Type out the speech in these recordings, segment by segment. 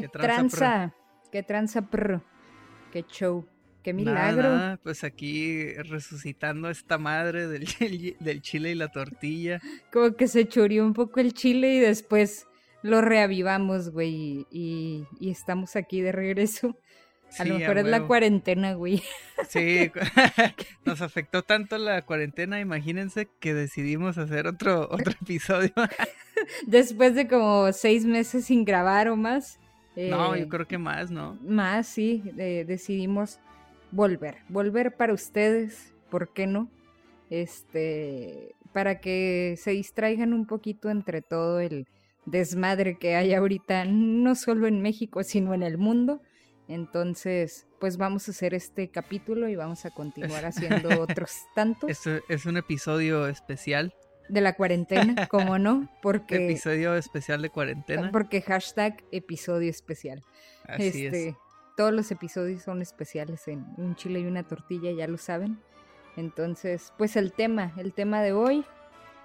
¿Qué, tranza? ¿Qué tranza, prr? ¿Qué show? ¡Qué milagro! pues aquí resucitando esta madre del, del chile y la tortilla. Como que se churió un poco el chile y después lo reavivamos, güey, y, estamos aquí de regreso. A lo mejor es la cuarentena, güey. Sí, nos afectó tanto la cuarentena, imagínense que decidimos hacer otro, otro episodio. Después de como seis meses sin grabar o más. No, yo eh, creo que más, ¿no? Más, sí, decidimos volver, volver para ustedes, ¿por qué no? Este, para que se distraigan un poquito entre todo el desmadre que hay ahorita, no solo en México, sino en el mundo. Entonces, pues vamos a hacer este capítulo y vamos a continuar haciendo otros tantos. Es, es un episodio especial. De la cuarentena, ¿cómo no? Porque... Episodio especial de cuarentena. Porque hashtag episodio especial. Así es. Este, todos los episodios son especiales en un chile y una tortilla, ya lo saben. Entonces, pues el tema, el tema de hoy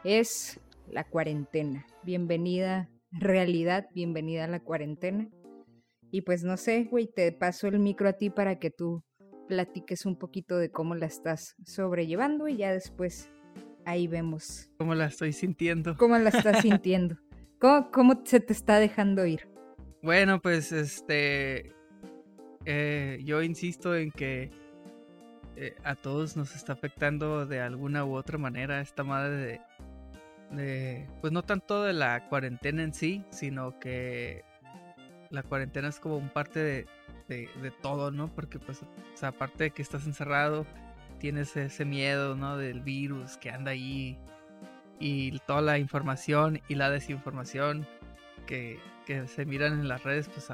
es la cuarentena. Bienvenida realidad, bienvenida a la cuarentena. Y pues no sé, güey, te paso el micro a ti para que tú platiques un poquito de cómo la estás sobrellevando y ya después ahí vemos. ¿Cómo la estoy sintiendo? ¿Cómo la estás sintiendo? ¿Cómo, cómo se te está dejando ir? Bueno, pues este, eh, yo insisto en que eh, a todos nos está afectando de alguna u otra manera esta madre de, pues no tanto de la cuarentena en sí, sino que la cuarentena es como un parte de, de, todo, ¿no? Porque pues, aparte de que estás encerrado, tienes ese miedo, ¿no? Del virus que anda ahí y toda la información y la desinformación que, que se miran en las redes, pues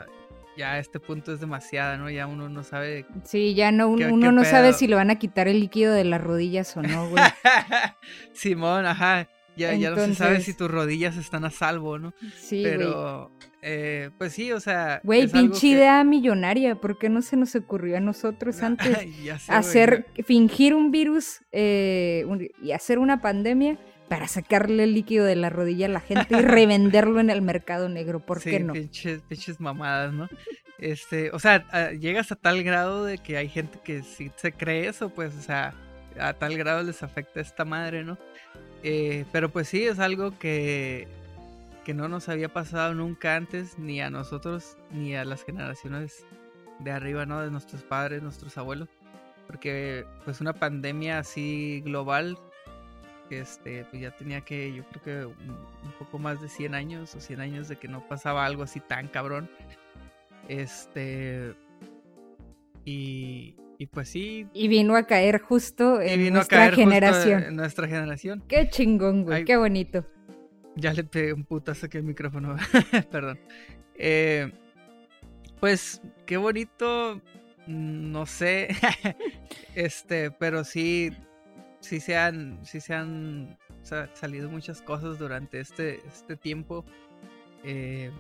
ya a este punto es demasiada, ¿no? Ya uno no sabe. Sí, ya no, uno no sabe si le van a quitar el líquido de las rodillas o no, güey. Simón, ajá. Ya, ya no se sabe si tus rodillas están a salvo, ¿no? Sí, Pero, eh, pues sí, o sea. Güey, pinche idea millonaria. ¿Por qué no se nos ocurrió a nosotros antes hacer, fingir un virus eh, y hacer una pandemia para sacarle el líquido de la rodilla a la gente y revenderlo en el mercado negro, ¿por qué no? Pinches, pinches mamadas, ¿no? Este, o sea, llegas a tal grado de que hay gente que si se cree eso, pues, o sea, a tal grado les afecta esta madre, ¿no? Eh, pero pues sí, es algo que, que no nos había pasado nunca antes, ni a nosotros, ni a las generaciones de arriba, ¿no? De nuestros padres, nuestros abuelos. Porque pues una pandemia así global este, pues ya tenía que, yo creo que un, poco más de 100 años o 100 años de que no pasaba algo así tan cabrón. Este, y, y pues sí. Y vino a caer justo en nuestra generación. en nuestra generación. Qué chingón, güey, qué bonito. Ya le pegué un putazo aquí al micrófono, perdón. Eh, pues qué bonito, no sé, este, pero sí sí se han, sí se han salido muchas cosas durante este, este tiempo. Eh,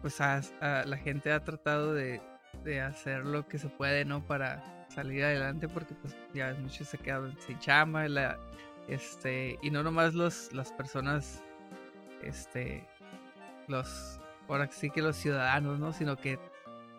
pues la gente ha tratado de, hacer lo que se puede, ¿no? Para salir adelante, porque pues ya muchos se quedan sin chamba, este, y no nomás los, las personas, este, los, ahora sí que los ciudadanos, ¿no? Sino que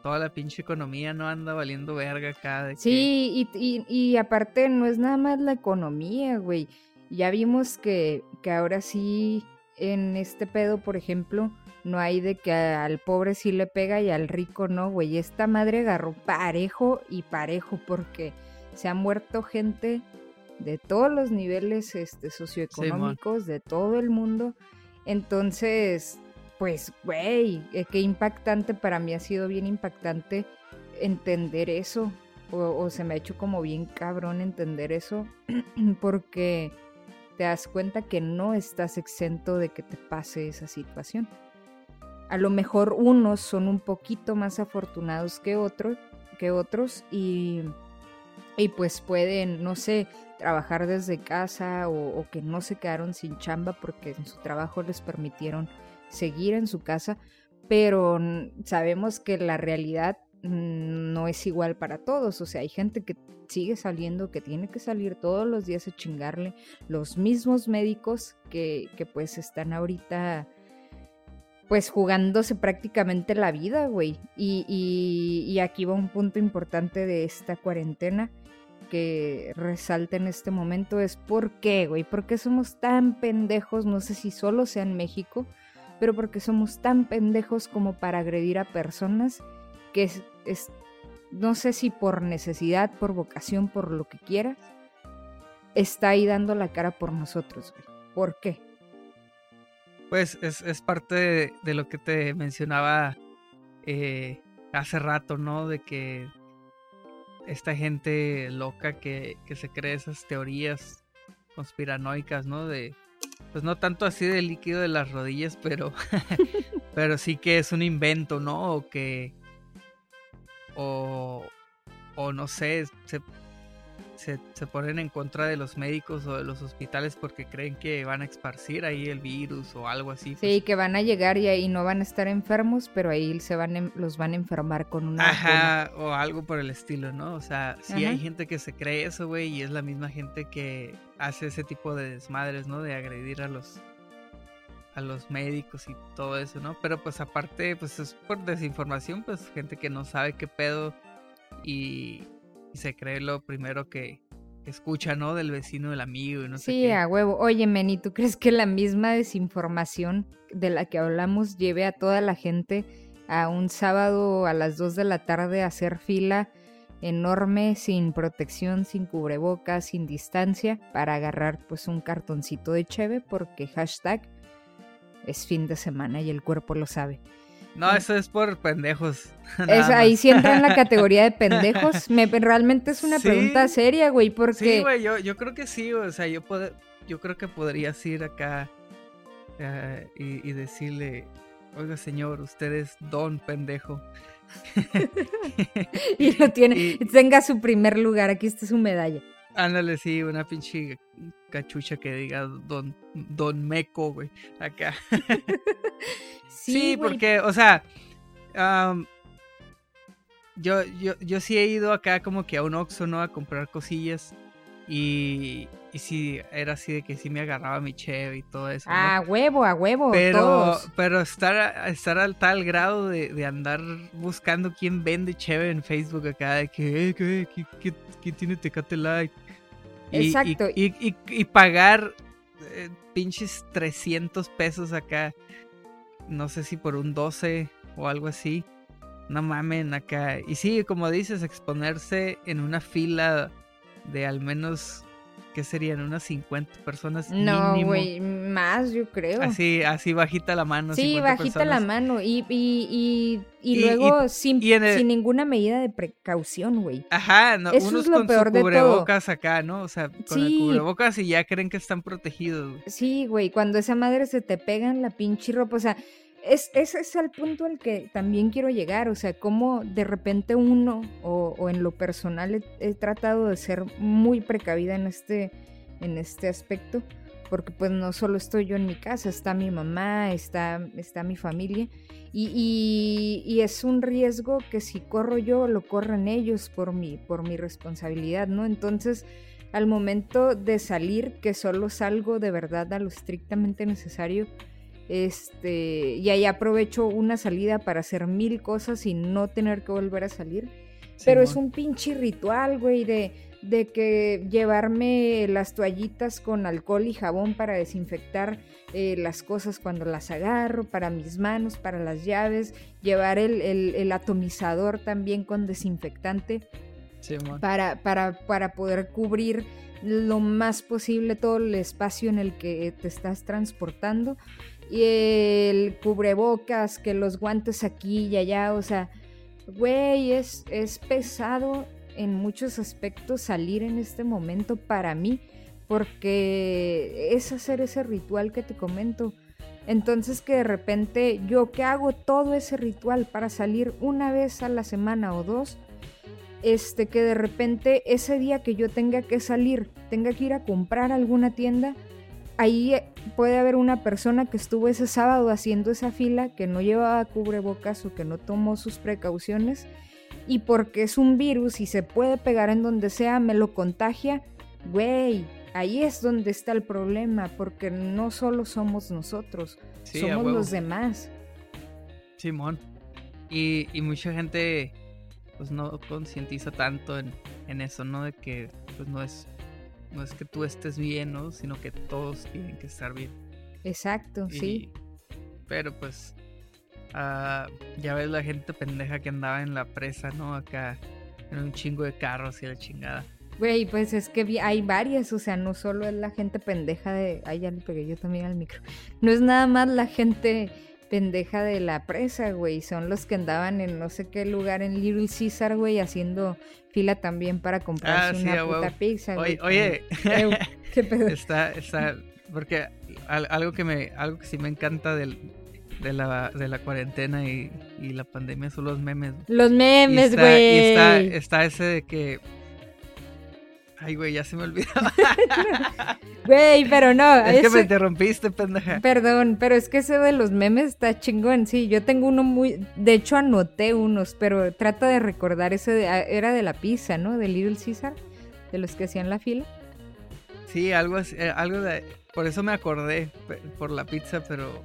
toda la pinche economía no anda valiendo verga acá. Sí, y, aparte no es nada más la economía, güey. Ya vimos que, que ahora sí, en este pedo, por ejemplo, no hay de que al pobre sí le pega y al rico no, güey. Esta madre agarró parejo y parejo porque se ha muerto gente de todos los niveles este, socioeconómicos, de todo el mundo. Entonces, pues, güey, eh, qué impactante, para mí ha sido bien impactante entender eso, o, se me ha hecho como bien cabrón entender eso, porque te das cuenta que no estás exento de que te pase esa situación. A lo mejor unos son un poquito más afortunados que otros, que otros y, y pues pueden, no sé, trabajar desde casa o, o que no se quedaron sin chamba porque en su trabajo les permitieron seguir en su casa, pero sabemos que la realidad no es igual para todos, o sea, hay gente que sigue saliendo, que tiene que salir todos los días a chingarle, los mismos médicos que, que pues están ahorita pues jugándose prácticamente la vida, güey. Y, y, y, aquí va un punto importante de esta cuarentena que resalta en este momento es por qué, güey, por qué somos tan pendejos, no sé si solo sea en México, pero porque somos tan pendejos como para agredir a personas que es, es no sé si por necesidad, por vocación, por lo que quieras, está ahí dando la cara por nosotros, güey. ¿Por qué? Pues es, parte de, lo que te mencionaba eh, hace rato, ¿no? De que esta gente loca que, que se cree esas teorías conspiranoicas, ¿no? De, pues no tanto así de líquido de las rodillas, pero, pero sí que es un invento, ¿no? O que, o, o no sé, se, se, ponen en contra de los médicos o de los hospitales porque creen que van a esparcir ahí el virus o algo así. Sí, pues. que van a llegar y ahí no van a estar enfermos, pero ahí se van los van a enfermar con una... Ajá, o algo por el estilo, ¿no? O sea, sí hay gente que se cree eso, güey, y es la misma gente que hace ese tipo de desmadres, ¿no? De agredir a los a los médicos y todo eso, ¿no? Pero pues aparte, pues es por desinformación, pues gente que no sabe qué pedo y se cree lo primero que, escucha, ¿no? Del vecino, del amigo y no sé Sí, a huevo. Oye, Meni, ¿tú crees que la misma desinformación de la que hablamos lleve a toda la gente a un sábado a las 2 de la tarde a hacer fila enorme, sin protección, sin cubrebocas, sin distancia, para agarrar pues un cartoncito de cheve porque hashtag es fin de semana y el cuerpo lo sabe? No, eso es por pendejos. ahí sí entra en la categoría de pendejos. Me, realmente es una pregunta seria, güey, porque... Sí, güey, yo, yo creo que sí, o sea, yo, yo creo que podrías ir acá eh, y, decirle, oiga señor, usted es don pendejo. y lo tiene, tenga su primer lugar, aquí está su medalla. Ándale, sí, una pinche cachucha que diga Don, don Meco, güey, acá. sí, porque, o sea, yo, yo, yo sí he ido acá como que a un Oxxo, ¿no? A comprar cosillas. Y, y sí, era así de que sí me agarraba mi cheve y todo eso. A huevo, a huevo. Pero, pero estar, estar al tal grado de, andar buscando quién vende cheve en Facebook acá, de que, eh, ¿qué, tiene Tecate Light? Exacto. Y, pagar eh, pinches 300 pesos acá. No sé si por un 12 o algo así. No mamen acá. Y sí, como dices, exponerse en una fila de al menos ¿qué serían? Unas 50 personas. No, güey, más yo creo. Así, así bajita la mano. Sí, bajita la mano. Y, y, y, luego sin, sin, ninguna medida de precaución, güey. Ajá, no, Eso unos es lo con peor su cubrebocas acá, ¿no? O sea, con el cubrebocas y ya creen que están protegidos. Güey. Sí, güey, cuando esa madre se te pega en la pinche ropa, o sea, es, ese es el punto al que también quiero llegar, o sea, cómo de repente uno, o, en lo personal, he, tratado de ser muy precavida en este, en este aspecto, porque pues no solo estoy yo en mi casa, está mi mamá, está, está mi familia, y, es un riesgo que si corro yo, lo corren ellos por mi, por mi responsabilidad, ¿no? Entonces, al momento de salir, que solo salgo de verdad a lo estrictamente necesario, este, y ahí aprovecho una salida para hacer mil cosas y no tener que volver a salir. Pero es un pinche ritual, güey, de, de que llevarme las toallitas con alcohol y jabón para desinfectar eh, las cosas cuando las agarro, para mis manos, para las llaves, llevar el, el, atomizador también con desinfectante para, para, para poder cubrir lo más posible todo el espacio en el que te estás transportando y el cubrebocas, que los guantes aquí y allá, o sea, güey, es, es pesado en muchos aspectos salir en este momento para mí, porque es hacer ese ritual que te comento. Entonces que de repente yo que hago todo ese ritual para salir una vez a la semana o dos, este que de repente ese día que yo tenga que salir, tenga que ir a comprar alguna tienda, ahí puede haber una persona que estuvo ese sábado haciendo esa fila, que no llevaba cubrebocas o que no tomó sus precauciones, y porque es un virus y se puede pegar en donde sea, me lo contagia, güey, ahí es donde está el problema, porque no solo somos nosotros, somos los demás. Simón. Y, y mucha gente pues no concientiza tanto en, en eso, ¿no? De que pues no es no es que tú estés bien, ¿no? Sino que todos tienen que estar bien. Exacto, sí. Pero pues ah, ya ves la gente pendeja que andaba en la presa, ¿no? Acá en un chingo de carros y la chingada. Güey, pues es que hay varias, o sea, no solo es la gente pendeja de... Ay, ya le pegué yo también al micro. No es nada más la gente pendeja de la presa, güey. Son los que andaban en no sé qué lugar en Little Caesar, güey, haciendo fila también para comprarse Ah, una puta pizza, güey. Oye, oye. ¿Qué pedo? está, está, porque al- algo que me, algo que sí me encanta del, de la, de la cuarentena y, y la pandemia son los memes. Los Y memes, está, y está, güey. está ese de que, ay güey, ya se me olvidó. Güey, pero no. es que me interrumpiste, pendeja. Perdón, pero es que ese de los memes está chingón. Sí, yo tengo uno muy. De hecho, anoté unos, pero trata de recordar ese. de- ah, Era de la pizza, ¿no? De Little Caesar, de los que hacían la fila. Sí, algo así, eh, algo de, por eso me acordé por la pizza, pero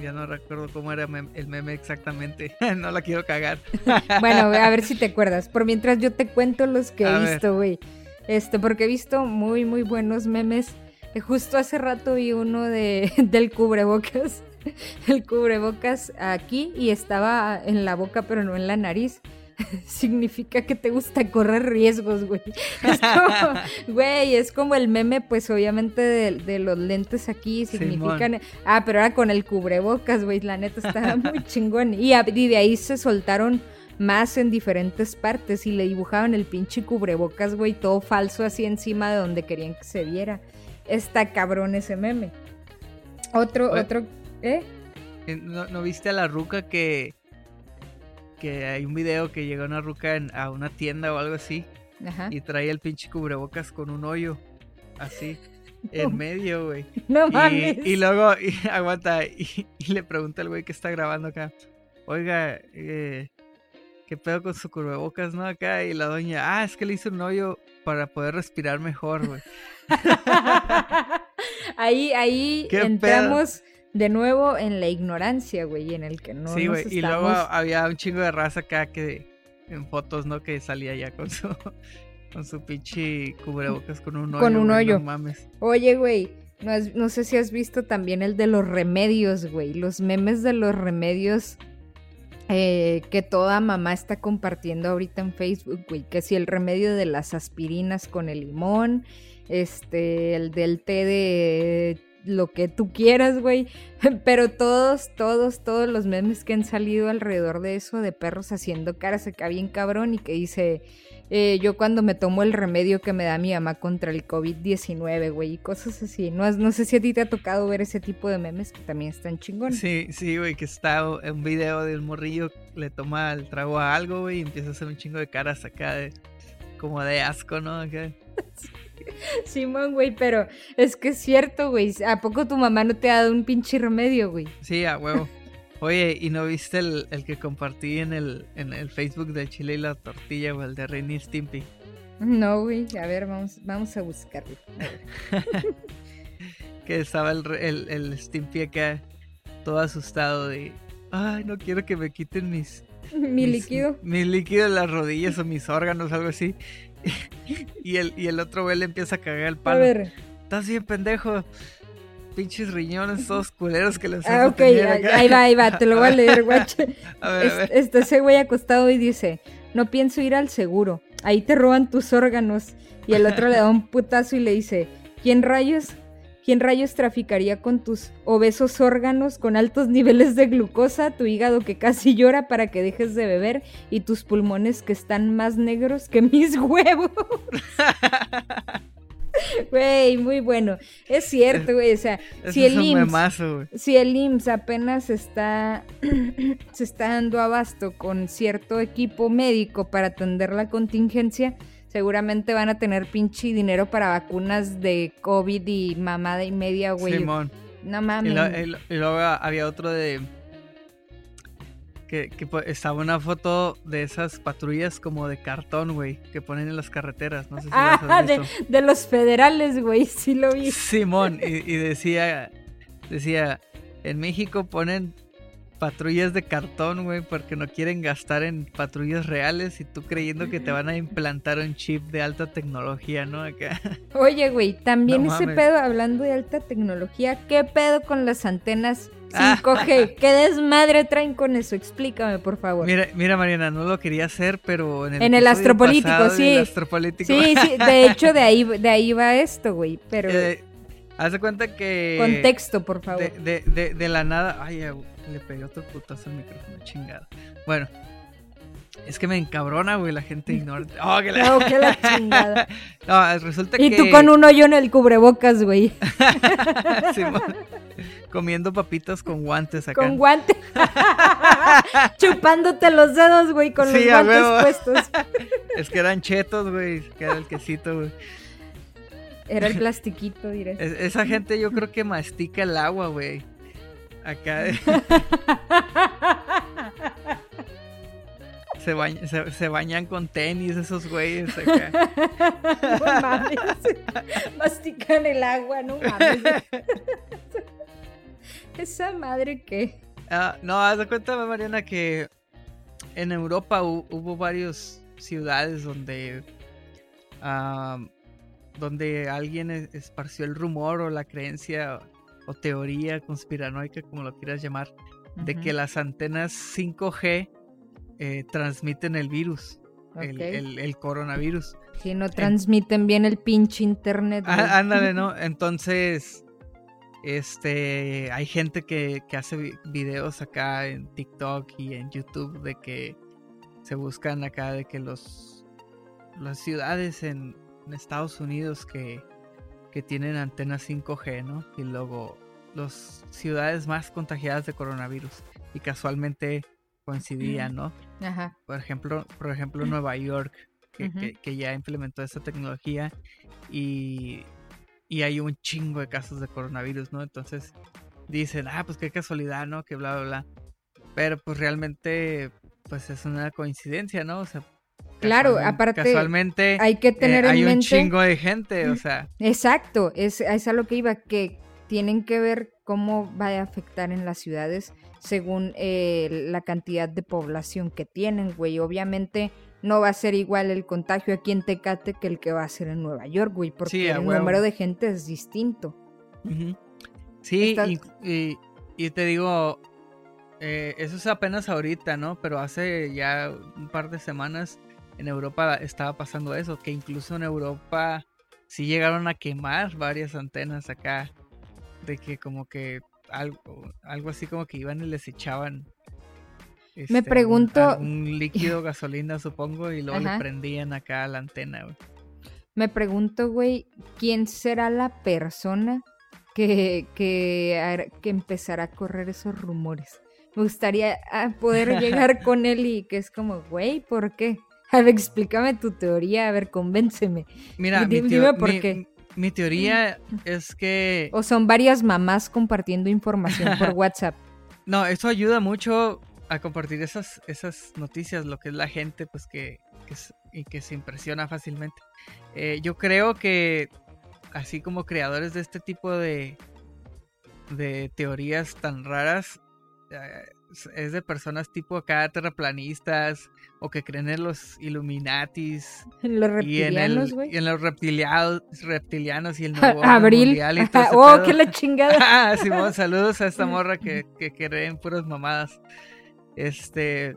ya no recuerdo cómo era el meme exactamente. no la quiero cagar. Bueno, a ver si te acuerdas. Por mientras yo te cuento los que A he visto, güey. Este, porque he visto muy, muy buenos memes. Eh, Justo hace rato vi uno de, del cubrebocas. El cubrebocas aquí y estaba en la boca, pero no en la nariz. Significa que te gusta correr riesgos, güey. Es como, güey, es como el meme, pues obviamente de, de los lentes aquí significan. Ah, pero ahora con el cubrebocas, güey, la neta estaba muy chingón. Y, a- y de ahí se soltaron más en diferentes partes y le dibujaban el pinche cubrebocas, güey, todo falso así encima de donde querían que se viera. Está cabrón ese meme. Otro, Oye. otro, ¿eh? Eh, ¿No, no viste a la ruca que que hay un video que llega una ruca en- a una tienda o algo así Ajá. y trae el pinche cubrebocas con un hoyo así en medio, güey. No Y, mames. y luego y, aguanta y, y le pregunta al güey que está grabando acá, oiga, eh, ¿qué pedo con su cubrebocas, no? Acá y la doña, ah, es que le hice un hoyo para poder respirar mejor, güey. ahí, ahí ¿Qué entramos de nuevo en la ignorancia, güey, en el que no sí, güey. Y luego había un chingo de raza acá que en fotos, ¿no? Que salía ya con su con su pinche cubrebocas con un hoyo. Con un güey, hoyo. No mames. Oye, güey, no, no sé si has visto también el de los remedios, güey. Los memes de los remedios eh, que toda mamá está compartiendo ahorita en Facebook, güey. Que si el remedio de las aspirinas con el limón, este, el del té de lo que tú quieras, güey. Pero todos, todos, todos los memes que han salido alrededor de eso, de perros haciendo caras acá bien cabrón y que dice, eh, yo cuando me tomo el remedio que me da mi mamá contra el COVID-19, güey, y cosas así. No, no sé si a ti te ha tocado ver ese tipo de memes que también están chingones. Sí, sí, güey, que está en un video de un morrillo, le toma el trago a algo, güey, y empieza a hacer un chingo de caras acá de como de asco, ¿no? Acá. Simón, güey, pero es que es cierto, güey. ¿A poco tu mamá no te ha dado un pinche remedio, güey? Sí, a huevo. Oye, ¿y no viste el, el que compartí en el, en el Facebook del chile y la tortilla, güey, el de Renny Stimpy? No, güey. A ver, vamos, vamos a buscarlo. A. Que estaba el, el, el Stimpy acá todo asustado de, ay, no quiero que me quiten mis... Mi mis- líquido. Mis líquidos en las rodillas o mis órganos, algo así. y, el, y el otro güey le empieza a cagar el A palo. ver. Estás bien pendejo. Pinches riñones todos culeros que les Ah, ok, ahí acá. ahí va, ahí va. Te lo voy a leer, guache. A ver, a Es- ver. Está ese güey acostado y dice, no pienso ir al seguro, ahí te roban tus órganos. Y el otro le da un putazo y le dice, ¿quién rayos? ¿Quién rayos traficaría con tus obesos órganos con altos niveles de glucosa, tu hígado que casi llora para que dejes de beber y tus pulmones que están más negros que mis huevos? Güey, muy bueno. Es cierto, güey. O sea, Ese si es el un IMSS memazo, si el IMSS apenas está, se está dando abasto con cierto equipo médico para atender la contingencia, seguramente van a tener pinche dinero para vacunas de COVID y mamada y media, güey. Simón. No Y, mames. lo- y lo- y luego había otro de. Que, estaba una foto de esas patrullas como de cartón, güey, que ponen en las carreteras. No sé si las Ah, de los federales, güey, sí lo vi. Simón, y, y decía, decía, en México ponen patrullas de cartón, güey, porque no quieren gastar en patrullas reales y tú creyendo que te van a implantar un chip de alta tecnología, ¿no? Acá. Oye, güey, también ese pedo, hablando de alta tecnología, ¿qué pedo con las antenas 5G? ¿Qué desmadre traen con eso? Explícame, por favor. Mira, mira Mariana, no lo quería hacer, pero en el, en el astropolítico, sí. astropolítico. Sí, sí, de hecho de ahí, de ahí va esto, güey, pero... Eh, haz de cuenta que... Contexto, por favor. De, de, de, la nada... Ay, le pegué otro putazo al micrófono, chingada. Bueno, es que me encabrona, güey, la gente ignora. ¡Oh, que la, la chingada! no, resulta y que... Y tú con un hoyo en el cubrebocas, güey. sí, comiendo papitas con guantes acá. Con guantes. Chupándote los dedos, güey, con los guantes puestos. es que eran chetos, güey, que era el quesito, güey. Era el plastiquito, diré. esa gente yo creo que mastica el agua, güey. Acá. se, se, bañan con tenis esos güeyes acá. No mames. Mastican el agua, no mames. Esa madre que. Ah, no, haz de cuenta, Mariana, que en Europa hubo varias ciudades donde. Ah, donde alguien esparció el rumor o la creencia o teoría conspiranoica, como lo quieras llamar, de que las antenas 5G eh, transmiten el virus, el, coronavirus. Si no transmiten bien el pinche internet. Ah, ándale, ¿no? Entonces, este, hay gente que, hace videos acá en TikTok y en YouTube de que se buscan acá de que los las ciudades en Estados Unidos que que tienen antenas 5G, ¿no? Y luego las ciudades más contagiadas de coronavirus y casualmente coincidían, ¿no? Ajá. Por ejemplo, por ejemplo Nueva York, que, ya implementó esta tecnología y, y, hay un chingo de casos de coronavirus, ¿no? Entonces dicen, ah, pues qué casualidad, ¿no? Que bla, bla, bla. Pero pues realmente, pues es una coincidencia, ¿no? O sea, Claro, aparte. Casualmente. Hay que tener eh, en mente. un chingo de gente, o sea. Exacto, es, es a lo que iba, que tienen que ver cómo va a afectar en las ciudades según eh, la cantidad de población que tienen, güey. Obviamente no va a ser igual el contagio aquí en Tecate que el que va a ser en Nueva York, güey, porque el número de gente es distinto. Sí, y, te digo, eh, eso es apenas ahorita, ¿no? Pero hace ya un par de semanas en Europa estaba pasando eso, que incluso en Europa sí llegaron a quemar varias antenas acá, de que como que algo, algo así como que iban y les echaban. Me este, pregunto. Un, líquido gasolina, supongo, y luego le prendían acá la antena, Me pregunto, güey, ¿quién será la persona que, que, que empezará a correr esos rumores? Me gustaría ah, poder llegar con él y que es como, güey, ¿por qué? A ver, explícame tu teoría, a ver, convénceme. Mira, dime, por qué. Mi teoría es que... O son varias mamás compartiendo información por WhatsApp. No, eso ayuda mucho a compartir esas, esas noticias, lo que es la gente, pues que, y que se impresiona fácilmente. Eh, yo creo que así como creadores de este tipo de, de teorías tan raras, eh, es de personas tipo acá terraplanistas o que creen en los Illuminatis. Los reptilianos, güey. Y, en los reptilianos, reptilianos y el nuevo Abril. mundial y todo Oh, qué la chingada. ah, Simón, saludos a esta morra que, que creen puras mamadas. Este,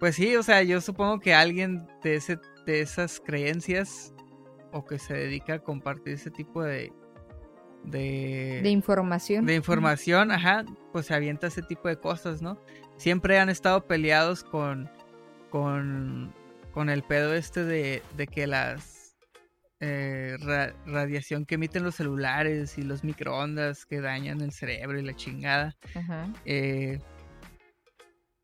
pues sí, o sea, yo supongo que alguien de ese de esas creencias o que se dedica a compartir ese tipo de de, de información. De información, ajá, pues se avienta ese tipo de cosas, ¿no? Siempre han estado peleados con, con, con el pedo este de, de que las eh, radiación que emiten los celulares y los microondas que dañan el cerebro y la chingada. Eh,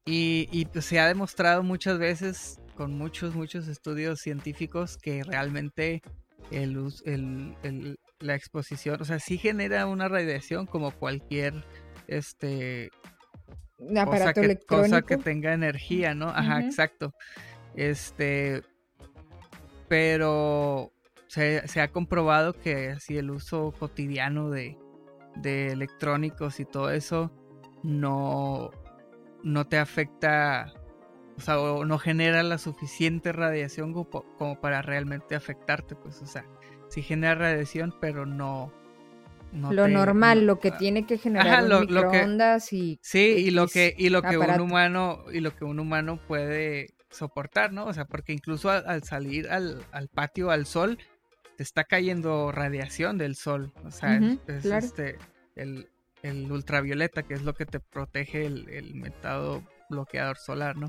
y, y pues se ha demostrado muchas veces con muchos, muchos estudios científicos que realmente el, el, la exposición, o sea, sí genera una radiación como cualquier este cosa que, cosa que, tenga energía, ¿no? Ajá, exacto. Este, pero se, ha comprobado que así el uso cotidiano de, de electrónicos y todo eso no, no te afecta, o sea, o no genera la suficiente radiación como, como para realmente afectarte, pues, o sea, sí genera radiación, pero no, lo normal, lo que tiene que generar microondas y sí y lo que y lo que un humano y lo que un humano puede soportar, ¿no? O sea, porque incluso al, salir al, patio al sol te está cayendo radiación del sol, o sea, es, este el, ultravioleta que es lo que te protege el, el metado bloqueador solar, ¿no?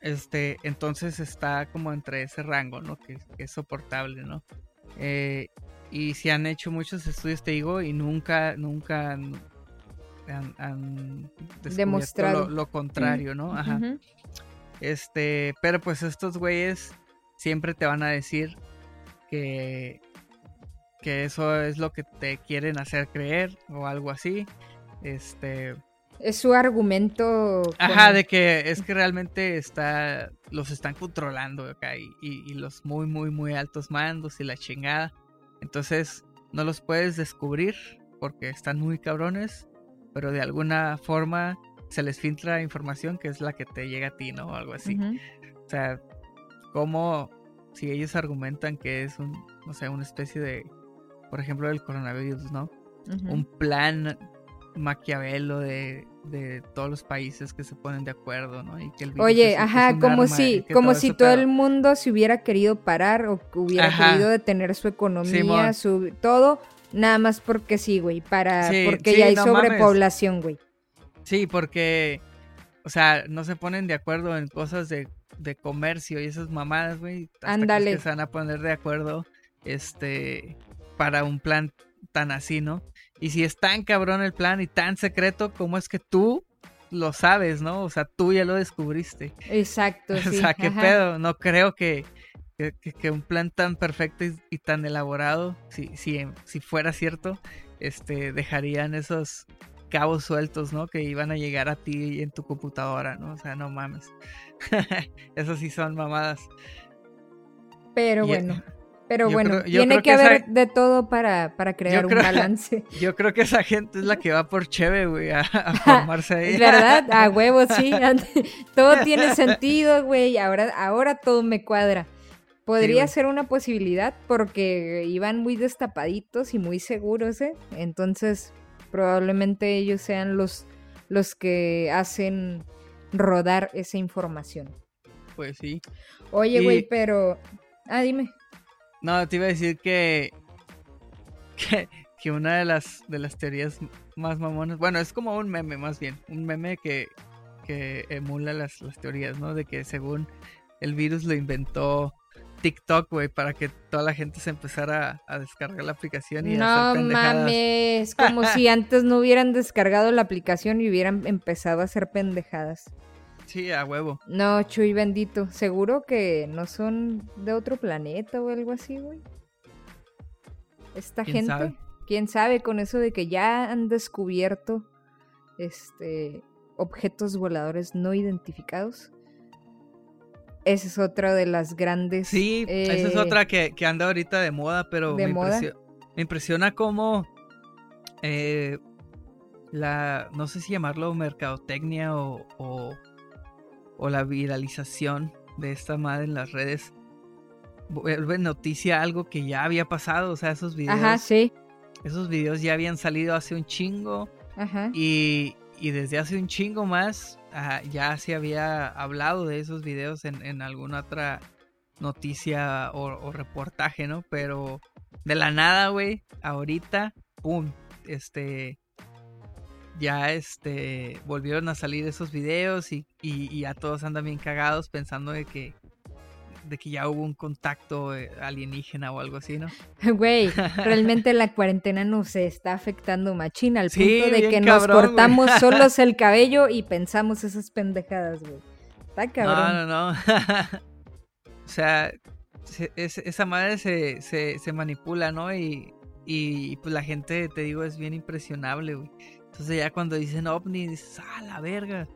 Este, entonces está como entre ese rango, ¿no? Que, que es soportable, ¿no? Eh, y se han hecho muchos estudios, te digo, y nunca, nunca han, demostrado lo, contrario, ¿no? Ajá. Este, pero pues estos güeyes siempre te van a decir que, que eso es lo que te quieren hacer creer o algo así. Este. Es su argumento. Ajá, de que es que realmente está. Los están controlando acá. Y, y, los muy, muy, muy altos mandos y la chingada. Entonces, no los puedes descubrir porque están muy cabrones, pero de alguna forma se les filtra información que es la que te llega a ti, ¿no? O algo así. O sea, como si ellos argumentan que es un, no sé, una especie de, por ejemplo, del coronavirus, ¿no? Un plan maquiavelo de, de, todos los países que se ponen de acuerdo, ¿no? Y que el Oye, ajá, como si, como si todo el mundo se hubiera querido parar o hubiera querido detener su economía, su todo, nada más porque sí, güey, para, porque ya hay sobrepoblación, güey. Sí, porque, o sea, no se ponen de acuerdo en cosas de, de comercio y esas mamadas, güey. Ándale. Que se van a poner de acuerdo, este, para un plan tan así, ¿no? Y si es tan cabrón el plan y tan secreto, ¿cómo es que tú lo sabes, no? O sea, tú ya lo descubriste. Exacto. o sea, qué pedo. No creo que, que, un plan tan perfecto y, tan elaborado, si, si, si fuera cierto, este, dejarían esos cabos sueltos, ¿no? Que iban a llegar a ti en tu computadora, ¿no? O sea, no mames. Esos sí son mamadas. Pero bueno. Pero bueno, tiene que, haber de todo para, para crear un balance. Yo creo que esa gente es la que va por cheve, güey, a, formarse ahí. ¿Verdad? A huevo, sí. todo tiene sentido, güey. Ahora, ahora todo me cuadra. Podría ser una posibilidad porque iban muy destapaditos y muy seguros, ¿eh? Entonces, probablemente ellos sean los, los que hacen rodar esa información. Pues sí. Oye, güey, pero... Ah, dime. No, te iba a decir que, que, una de las, de las teorías más mamonas, bueno, es como un meme más bien, un meme que, que emula las, las teorías, ¿no? De que según el virus lo inventó TikTok, güey, para que toda la gente se empezara a, descargar la aplicación y a hacer pendejadas. No mames, como si antes no hubieran descargado la aplicación y hubieran empezado a hacer pendejadas. Sí, a huevo. No, Chuy bendito. Seguro que no son de otro planeta o algo así, güey. Esta gente, quién sabe con eso de que ya han descubierto este objetos voladores no identificados. Esa es otra de las grandes. Sí, esa es eh, otra que, anda ahorita de moda, pero me, Impresiona, cómo eh, la, no sé si llamarlo mercadotecnia o, o la viralización de esta madre en las redes vuelve noticia algo que ya había pasado, o sea, esos videos. Ajá, sí. Esos videos ya habían salido hace un chingo. Ajá. Y, y desde hace un chingo más ya se había hablado de esos videos en, en alguna otra noticia o, o, reportaje, ¿no? Pero de la nada, güey, ahorita, ¡pum! Este, ya este volvieron a salir esos videos y, y, ya todos andan bien cagados pensando de que de que ya hubo un contacto eh, alienígena o algo así, ¿no? Güey, realmente la cuarentena nos está afectando machina al punto de que nos cortamos solos el cabello y pensamos esas pendejadas, güey. Está cabrón. No, no, no. o sea, esa madre se, se, se manipula, ¿no? Y, y pues la gente, te digo, es bien impresionable, güey. Entonces ya cuando dicen ovni, dices, ah, la verga.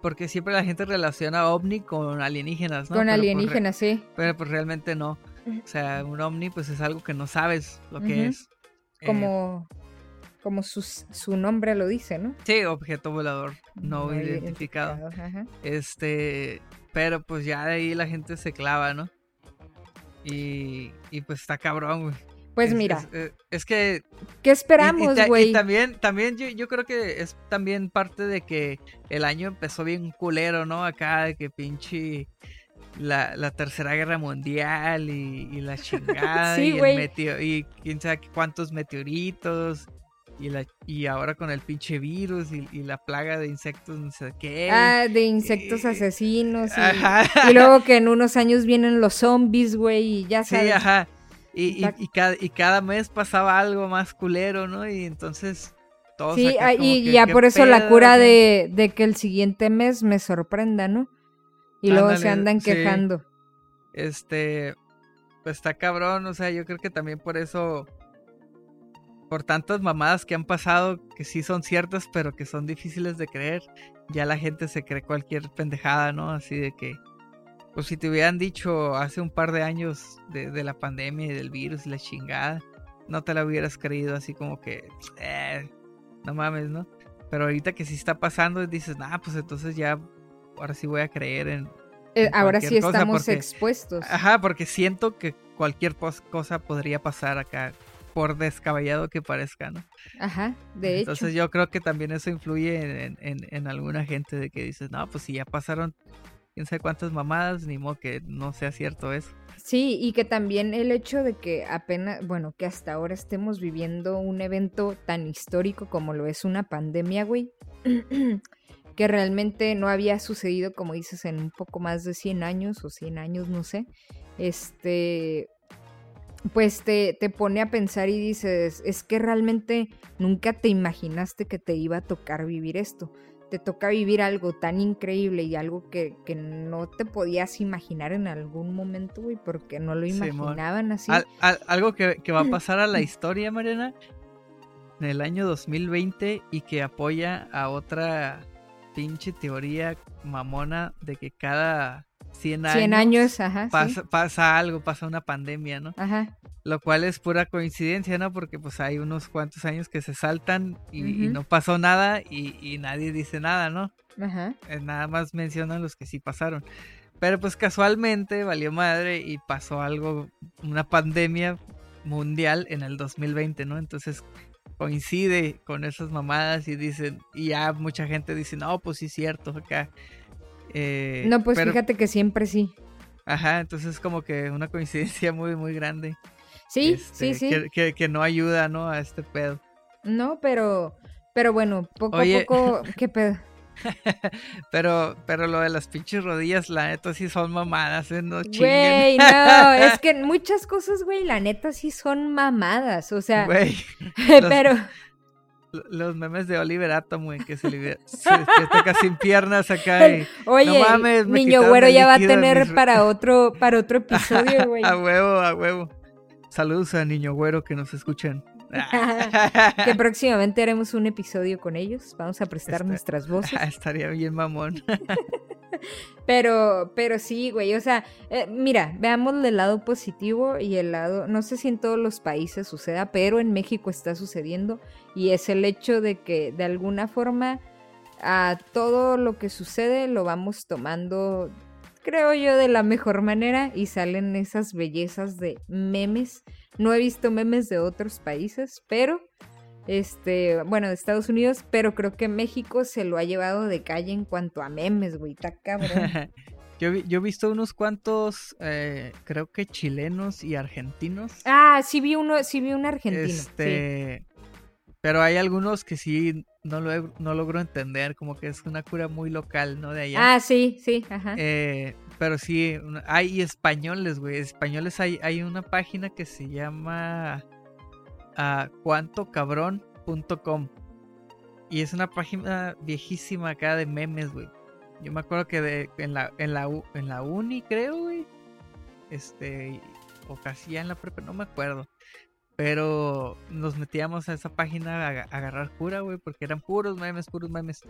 Porque siempre la gente relaciona ovni con alienígenas, ¿no? Con pues, alienígenas, sí. Pero pues realmente no. O sea, un ovni pues es algo que no sabes lo que es. Como... como su, su nombre lo dice, ¿no? Sí, objeto volador no, identificado. Este, pero pues ya de ahí la gente se clava, ¿no? Y, y pues está cabrón, güey. Pues mira. Eh, es, que. ¿Qué esperamos, güey? Y, también, también yo, yo, creo que es también parte de que el año empezó bien culero, ¿no? Acá de que pinche. La, la tercera guerra mundial y, la chingada sí, y, el y quién sabe cuántos meteoritos y, la, y ahora con el pinche virus y, la plaga de insectos, no sé qué. Ah, de insectos asesinos. Y, luego que en unos años vienen los zombies, güey, y ya sabes. Sí, ajá. Y, y, cada, y cada mes pasaba algo más culero, ¿no? Y entonces todos Sí, y ya por eso la cura de, de, que el siguiente mes me sorprenda, ¿no? Y luego se andan quejando. Este, pues está cabrón, o sea, yo creo que también por eso, por tantas mamadas que han pasado, que sí son ciertas, pero que son difíciles de creer, ya la gente se cree cualquier pendejada, ¿no? Así de que pues si te hubieran dicho hace un par de años de, la pandemia y del virus y la chingada, no te la hubieras creído así como que, eh, no mames, ¿no? Pero ahorita que sí está pasando, dices, nah, pues entonces ya, ahora sí voy a creer en... Eh, ahora sí estamos expuestos. Ajá, porque siento que cualquier cosa podría pasar acá, por descabellado que parezca, ¿no? Ajá, de hecho. Entonces yo creo que también eso influye en, en, en alguna gente de que dices, no, pues si ya pasaron quién sabe cuántas mamadas, ni modo que no sea cierto eso. Sí, y que también el hecho de que apenas, bueno, que hasta ahora estemos viviendo un evento tan histórico como lo es una pandemia, güey, que realmente no había sucedido, como dices, en un poco más de 100 años o 100 años, no sé, este, pues te, te pone a pensar y dices, es que realmente nunca te imaginaste que te iba a tocar vivir esto te toca vivir algo tan increíble y algo que, no te podías imaginar en algún momento, güey, porque no lo imaginaban así. algo que, va a pasar a la historia, Mariana, en el año 2020 y que apoya a otra pinche teoría mamona de que cada 100 años, 100 años ajá, pasa, pasa algo, pasa una pandemia, ¿no? Ajá. Lo cual es pura coincidencia, ¿no? Porque pues hay unos cuantos años que se saltan y, no pasó nada y, nadie dice nada, ¿no? Ajá. Eh, nada más mencionan los que sí pasaron. Pero pues casualmente valió madre y pasó algo, una pandemia mundial en el 2020, ¿no? Entonces coincide con esas mamadas y dicen, y ya mucha gente dice, no, pues sí es cierto, acá. Eh, no, pues fíjate que siempre sí. Ajá, entonces es como que una coincidencia muy, muy grande. Sí, sí, este, sí. Que, que, no ayuda, ¿no? A este pedo. No, pero, pero bueno, poco a poco, ¿qué pedo? pero, pero lo de las pinches rodillas, la neta sí son mamadas, ¿eh? No Güey, no, es que muchas cosas, güey, la neta sí son mamadas, o sea. Güey. pero. Los memes de Oliver Atom, güey, que se, le, se, toca sin piernas acá. Y, Oye, no mames, niño güero ya va a tener para otro, para otro episodio, güey. a huevo, a huevo. Saludos a Niño Güero que nos escuchan. que próximamente haremos un episodio con ellos. Vamos a prestar nuestras voces. Estaría bien mamón. pero, pero sí, güey. O sea, eh, mira, veamos el lado positivo y el lado. No sé si en todos los países suceda, pero en México está sucediendo. Y es el hecho de que de alguna forma a todo lo que sucede lo vamos tomando creo yo, de la mejor manera y salen esas bellezas de memes. No he visto memes de otros países, pero, este, bueno, de Estados Unidos, pero creo que México se lo ha llevado de calle en cuanto a memes, güey, está cabrón. yo, yo he visto unos cuantos, eh, creo que chilenos y argentinos. Ah, sí vi uno, sí vi un argentino. Este, pero hay algunos que sí no, lo, no logro entender, como que es una cura muy local, ¿no? De allá. Ah, sí, sí, ajá. Eh, pero sí, hay españoles, güey. Españoles hay, hay una página que se llama uh, cuantocabrón.com. Y es una página viejísima acá de memes, güey. Yo me acuerdo que de, en, la, en, la, en la uni, creo, güey. Este, o casi ya en la prepa, no me acuerdo. Pero nos metíamos a esa página a, agarrar cura, güey, porque eran puros memes, puros memes.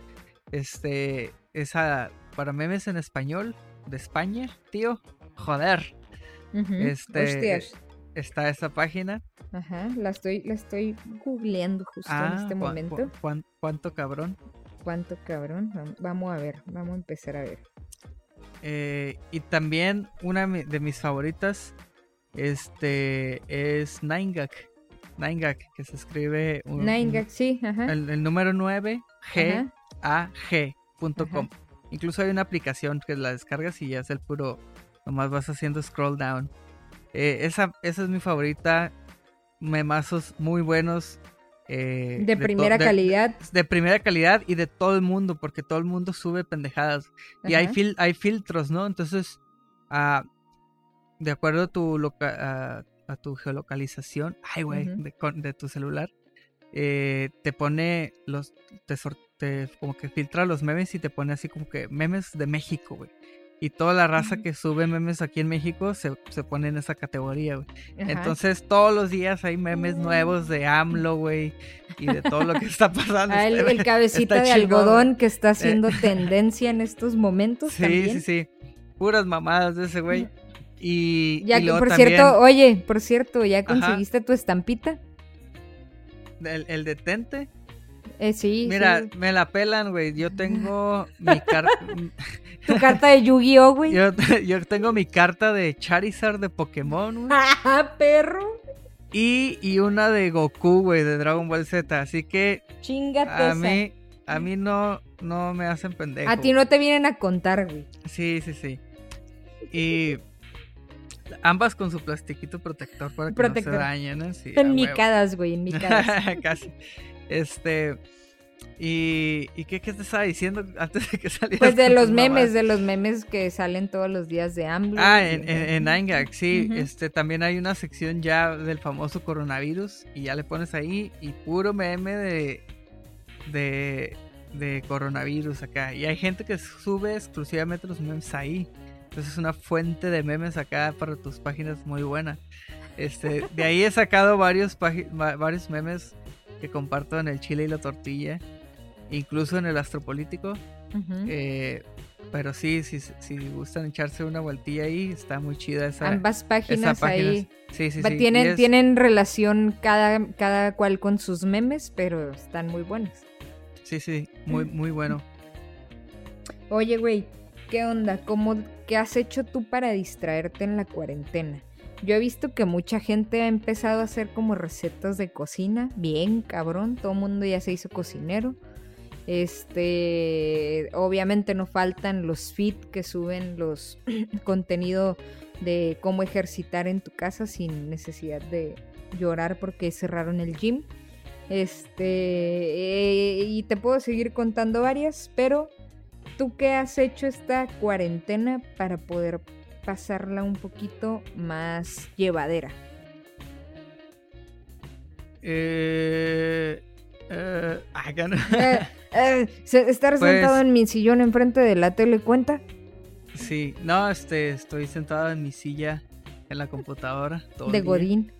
Este, esa, para memes en español de España, tío, joder. este, está esa página. Ajá, la estoy, la estoy googleando justo en Ah, este momento. ¿Cuánto cabrón? ¿Cuánto cabrón? Vam- Vamos a ver, vamos a empezar a ver. Eh, y también una de mi- de mis favoritas este es Nine-Gag. Nine-Gag, que se escribe un- un- sí, ajá. el, el número 9 Ajá. gag.com. Incluso hay una aplicación que la descargas y ya es el puro, nomás vas haciendo scroll down. Eh, esa, esa es mi favorita. Memazos muy buenos. eh, De primera de- calidad. de primera calidad y de todo el mundo, porque todo el mundo sube pendejadas. Y hay, fil- hay filtros, ¿no? Entonces, ah, de acuerdo a tu, loca- a, a tu geolocalización, ay, güey, de, con- de tu celular, eh, te pone los, te, te- como que filtra los memes y te pone así como que memes de México, güey. Y toda la raza que sube memes aquí en México se, se pone en esa categoría, güey. Entonces todos los días hay memes nuevos de AMLO, güey, y de todo lo que está pasando. Ah, el, Este, el cabecita está de chingón, algodón que está haciendo tendencia en estos momentos Sí, también. sí, sí. Puras mamadas de ese güey. Y, Ya y que, por también cierto, oye, por cierto, ¿ya Ajá. conseguiste tu estampita? el, el detente. Eh, sí, Mira, sí. me la pelan, güey. Yo tengo mi carta. Tu carta de Yu-Gi-Oh, güey. yo, yo tengo mi carta de Charizard de Pokémon, güey. ¡Ah, perro! Y, y una de Goku, güey, de Dragon Ball Z. Así que Chingate a mí, a mí no, no me hacen pendejo. A ti no te vienen a contar, güey. Sí, sí, sí. Y ambas con su plastiquito protector para que Protector. no se dañen, ¿no? Sí, En micadas, güey, en micadas. Casi. Este. Y, ¿y qué, qué te estaba diciendo antes de que salieras? Pues de los memes, de los memes que salen todos los días de AMLO. Ah, en, en, en Gag, sí. Este, también hay una sección ya del famoso coronavirus. Y ya le pones ahí. Y puro meme de. De. De coronavirus acá. Y hay gente que sube exclusivamente los memes ahí. Entonces es una fuente de memes acá para tus páginas muy buena. Este, de ahí he sacado varios, varios memes que comparto en el Chile y la tortilla. Incluso en el astropolítico. Eh, pero sí, sí, si gustan echarse una vueltilla ahí, está muy chida esa, Ambas páginas página. ahí. Sí, sí, sí. tienen, es- tienen relación cada, cada cual con sus memes, pero están muy buenas. Sí, sí, muy, muy bueno. Oye, güey, ¿qué onda? ¿Cómo, ¿Qué has hecho tú para distraerte en la cuarentena? Yo he visto que mucha gente ha empezado a hacer como recetas de cocina. Bien, cabrón. Todo el mundo ya se hizo cocinero. Este, obviamente no faltan los fit que suben los contenido de cómo ejercitar en tu casa sin necesidad de llorar porque cerraron el gym. Este, eh, y te puedo seguir contando varias, pero ¿tú qué has hecho esta cuarentena para poder pasarla un poquito más llevadera? Eh, eh, Eh, eh, estar Pues- sentado en mi sillón enfrente de la tele cuenta. sí, no, este, estoy sentado en mi silla en la computadora. todo De. Godín.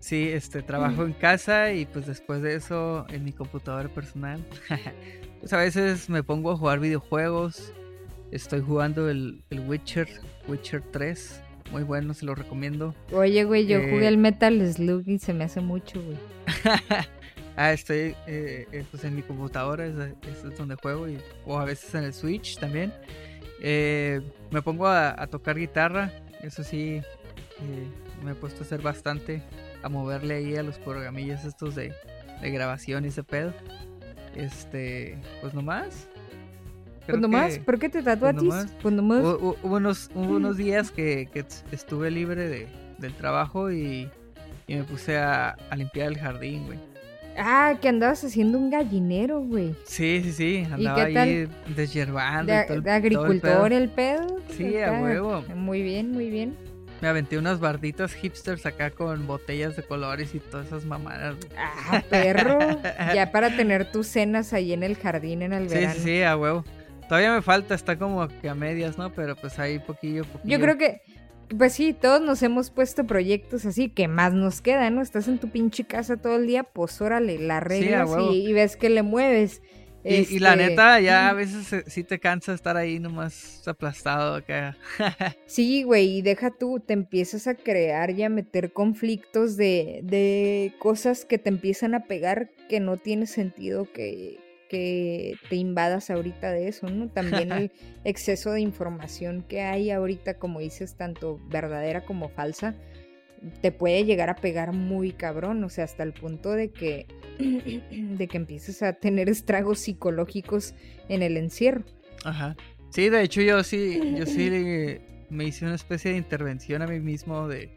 Sí, este, trabajo en casa y pues después de eso en mi computadora personal. pues a veces me pongo a jugar videojuegos. Estoy jugando el, el Witcher, Witcher 3. Muy bueno, se lo recomiendo. Oye, güey, yo Eh, jugué el Metal Slug y se me hace mucho, güey. ah, estoy eh, eh, pues en mi computadora, es, es- donde juego. Y, o a veces en el Switch también. Eh, me pongo a, a tocar guitarra. Eso sí, eh, me he puesto a hacer bastante. A moverle ahí a los programillas estos de, de grabación y ese pedo. Este, pues nomás. Pues nomás, que ¿por qué te tatuatis? nomás. Pues nomás. hu- hu- Hubo unos, hubo unos días que, que estuve libre de, del trabajo y, y me puse a, a limpiar el jardín, güey. Ah, que andabas haciendo un gallinero, güey. Sí, sí, sí, andaba qué ahí deshiervando. De, y todo el- de todo el agricultor pedo. el pedo. Sí, a huevo. Muy bien, muy bien. Me aventé unas barditas hipsters acá con botellas de colores y todas esas mamadas. Ah, perro. ya para tener tus cenas ahí en el jardín en el Sí, verano. sí, sí, a huevo. Todavía me falta, está como que a medias, ¿no? Pero pues ahí poquillo, poquillo. Yo creo que, pues sí, todos nos hemos puesto proyectos así, que más nos queda, ¿no? Estás en tu pinche casa todo el día, pues órale, la reglas huevo. y, y ves que le mueves. Y, la Este, neta, ya a veces eh, sí te cansa estar ahí nomás aplastado acá. Sí, güey, y deja tú, te empiezas a crear y a meter conflictos de, de cosas que te empiezan a pegar que no tiene sentido que, que te invadas ahorita de eso, ¿no? También el exceso de información que hay ahorita, como dices, tanto verdadera como falsa, te puede llegar a pegar muy cabrón, o sea, hasta el punto de que, de que empieces a tener estragos psicológicos en el encierro. Ajá. Sí, de hecho yo sí, yo sí me hice una especie de intervención a mí mismo de,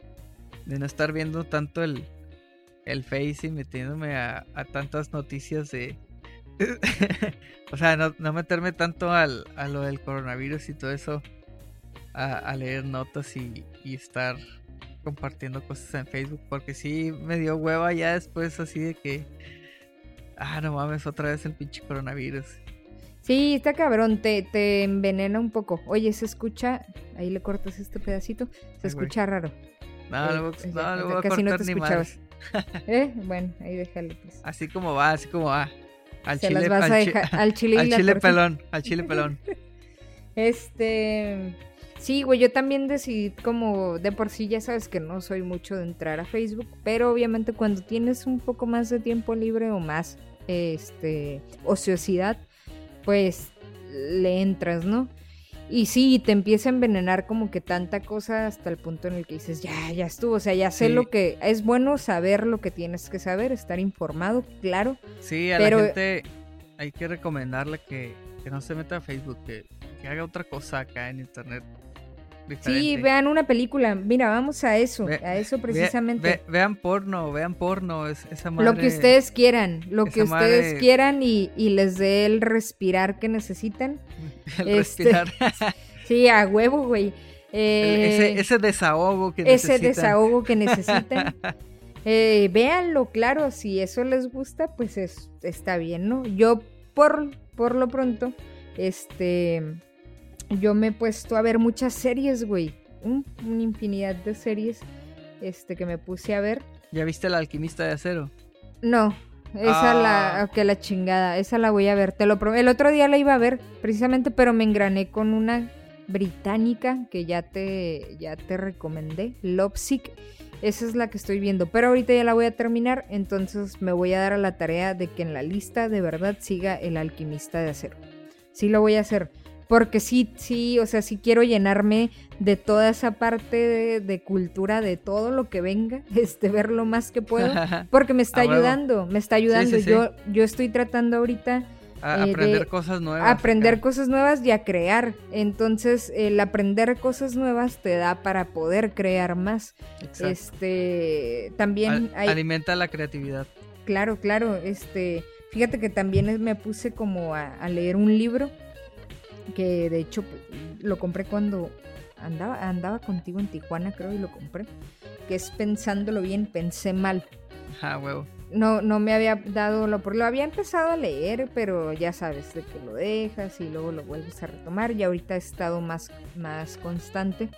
de no estar viendo tanto el, el Face y metiéndome a, a tantas noticias de... o sea, no, no meterme tanto al, a lo del coronavirus y todo eso, a, a leer notas y, y estar compartiendo cosas en Facebook, porque sí me dio hueva ya después así de que... Ah, no mames, otra vez el pinche coronavirus. Sí, está cabrón, te, te envenena un poco. Oye, se escucha, ahí le cortas este pedacito, se Ay, escucha raro. No, no, no, no a casi no te escuchabas. ¿Eh? Bueno, ahí déjale pues. Así como va, así como va. Al Se chile, las vas al a dejar al chile al pelón, al chile pelón. Este, sí, güey, yo también decidí como de por sí ya sabes que no soy mucho de entrar a Facebook, pero obviamente cuando tienes un poco más de tiempo libre o más este ociosidad, pues le entras, ¿no? Y sí, te empieza a envenenar como que tanta cosa hasta el punto en el que dices, ya, ya estuvo, o sea, ya sé Sí. lo que es bueno saber lo que tienes que saber, estar informado, claro. Sí, a Pero- la gente hay que recomendarle que, que no se meta a Facebook, que, que haga otra cosa acá en internet. Sí, vean una película, mira, vamos a eso, Ve- a eso precisamente. ve- vean porno, vean porno, es, esa madre. Lo que ustedes quieran, lo que ustedes madre- quieran y, y les dé el respirar que necesitan. el este, respirar. Sí, a huevo, güey. Eh, ese, ese desahogo que ese necesitan. desahogo que necesitan. Eh, véanlo, claro, si eso les gusta, pues es, está bien, ¿no? Yo, por, por lo pronto, este, yo me he puesto a ver muchas series, güey. Un- una infinidad de series, este, que me puse a ver. ¿Ya viste el alquimista de acero? No, esa la, Ah. que la chingada, esa la voy a ver, te lo prometo. El otro día la iba a ver, precisamente, pero me engrané con una británica que ya te, ya te recomendé, Lovesick. Esa es la que estoy viendo, pero ahorita ya la voy a terminar, entonces me voy a dar a la tarea de que en la lista de verdad siga el alquimista de acero. Sí lo voy a hacer, porque sí, sí, o sea, sí quiero llenarme de toda esa parte de, de cultura, de todo lo que venga, este, ver lo más que puedo. Porque me está ayudando, me está ayudando. sí, sí. Yo, yo estoy tratando ahorita A Eh, aprender de cosas nuevas. aprender cosas nuevas y a crear. Entonces, el aprender cosas nuevas te da para poder crear más. Exacto. Este, también Al- hay, Alimenta la creatividad. claro, claro, este, fíjate que también me puse como a, a leer un libro que de hecho pues, lo compré cuando andaba, andaba contigo en Tijuana, creo, y lo compré. Que es pensándolo bien, pensé mal. Ajá, huevo. no, no me había dado lo por lo había empezado a leer, pero ya sabes de que lo dejas y luego lo vuelves a retomar y ahorita he estado más, más constante.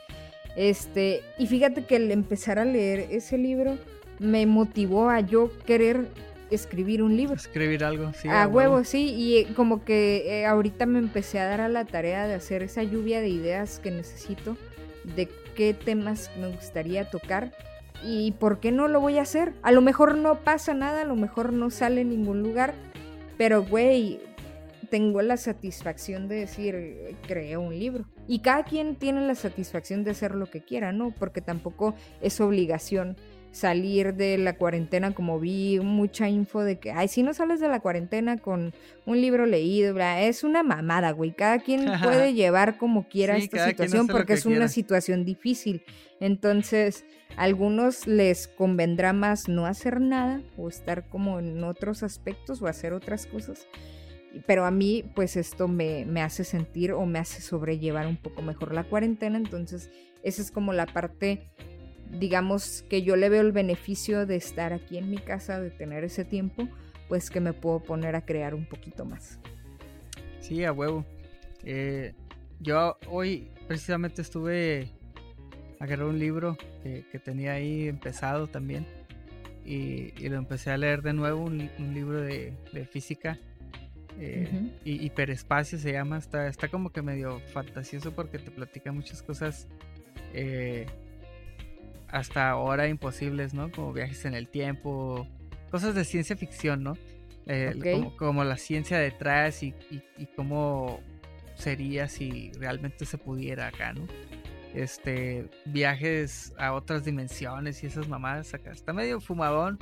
Este, y fíjate que el empezar a leer ese libro me motivó a yo querer escribir un libro. Escribir algo, sí. a huevo, sí, y eh, como que eh, ahorita me empecé a dar a la tarea de hacer esa lluvia de ideas que necesito, de qué temas me gustaría tocar y por qué no lo voy a hacer. A lo mejor no pasa nada, a lo mejor no sale en ningún lugar, pero güey, tengo la satisfacción de decir, creé un libro. Y cada quien tiene la satisfacción de hacer lo que quiera, ¿no? Porque tampoco es obligación salir de la cuarentena, como vi mucha info de que, ay, si no sales de la cuarentena con un libro leído, bla, es una mamada, güey. Cada quien puede llevar como quiera Sí, esta situación porque que es una situación difícil. Entonces, a algunos les convendrá más no hacer nada o estar como en otros aspectos o hacer otras cosas. Pero a mí, pues esto me, me hace sentir o me hace sobrellevar un poco mejor la cuarentena. Entonces, esa es como la parte digamos que yo le veo el beneficio de estar aquí en mi casa, de tener ese tiempo, pues que me puedo poner a crear un poquito más. Sí, a huevo. Eh, yo hoy precisamente estuve agarré un libro que, que tenía ahí empezado también y, y lo empecé a leer de nuevo, un, li- un libro de, de física. eh, y hiperespacio se llama, está, está como que medio fantasioso porque te platica muchas cosas eh, hasta ahora imposibles, ¿no? Como viajes en el tiempo, cosas de ciencia ficción, ¿no? Eh, como, la ciencia detrás y, y, cómo sería si realmente se pudiera acá, ¿no? Este, viajes a otras dimensiones y esas mamadas acá. Está medio fumadón,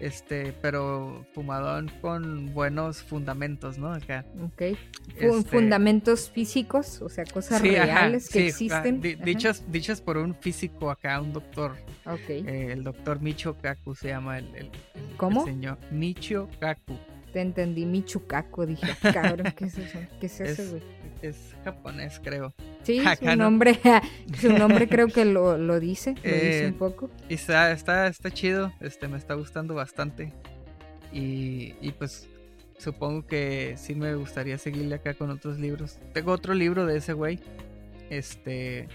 este, pero fumadón con buenos fundamentos, ¿no? Acá. Ok. Este fundamentos físicos, o sea, cosas reales que existen. dichas, dichas por un físico acá, un doctor. Ok. Eh, el doctor Micho Kaku se llama el, el, ¿Cómo? señor. Micho Kaku. Te entendí, Micho Kaku, dije, cabrón, ¿qué es eso? ¿Qué es eso, güey? Es japonés, creo. Sí, su nombre, su nombre creo que lo, lo dice, lo dice un eh, poco. Y está, está, está chido, este, me está gustando bastante. Y, y pues supongo que sí me gustaría seguirle acá con otros libros. Tengo otro libro de ese güey. Este.